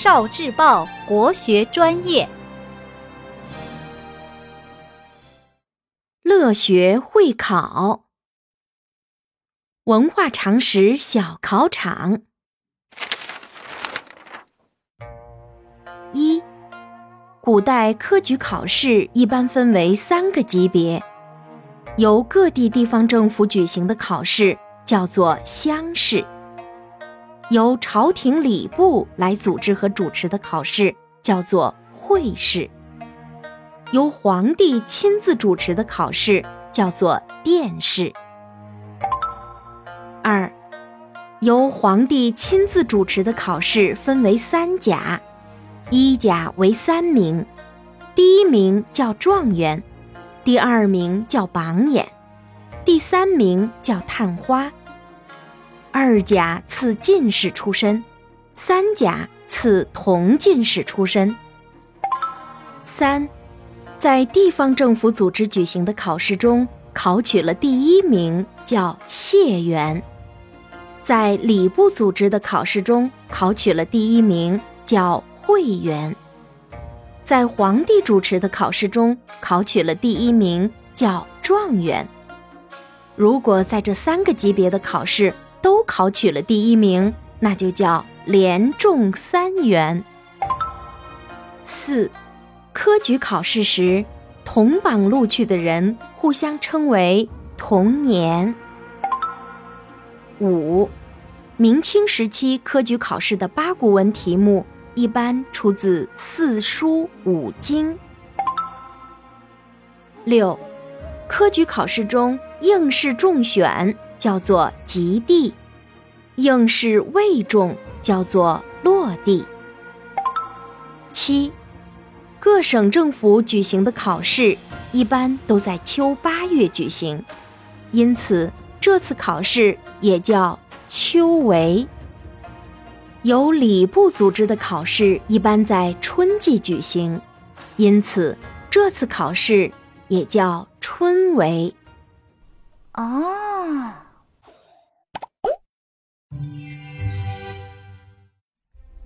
少智报国学专业，乐学会考，文化常识小考场。一，古代科举考试一般分为三个级别，由各地地方政府举行的考试叫做乡试。由朝廷礼部来组织和主持的考试叫做会试；由皇帝亲自主持的考试叫做殿试。二，由皇帝亲自主持的考试分为三甲，一甲为三名，第一名叫状元，第二名叫榜眼，第三名叫探花。二甲赐进士出身，三甲赐同进士出身。三，在地方政府组织举行的考试中，考取了第一名叫谢元；在礼部组织的考试中，考取了第一名叫会元；在皇帝主持的考试中，考取了第一名叫状元。如果在这三个级别的考试，都考取了第一名，那就叫连中三元。四，科举考试时，同榜录取的人互相称为同年。五，明清时期科举考试的八股文题目一般出自四书五经。六，科举考试中应试中选。叫做及第，应试未中叫做落地。七，各省政府举行的考试一般都在秋八月举行，因此这次考试也叫秋闱。由礼部组织的考试一般在春季举行，因此这次考试也叫春闱。哦。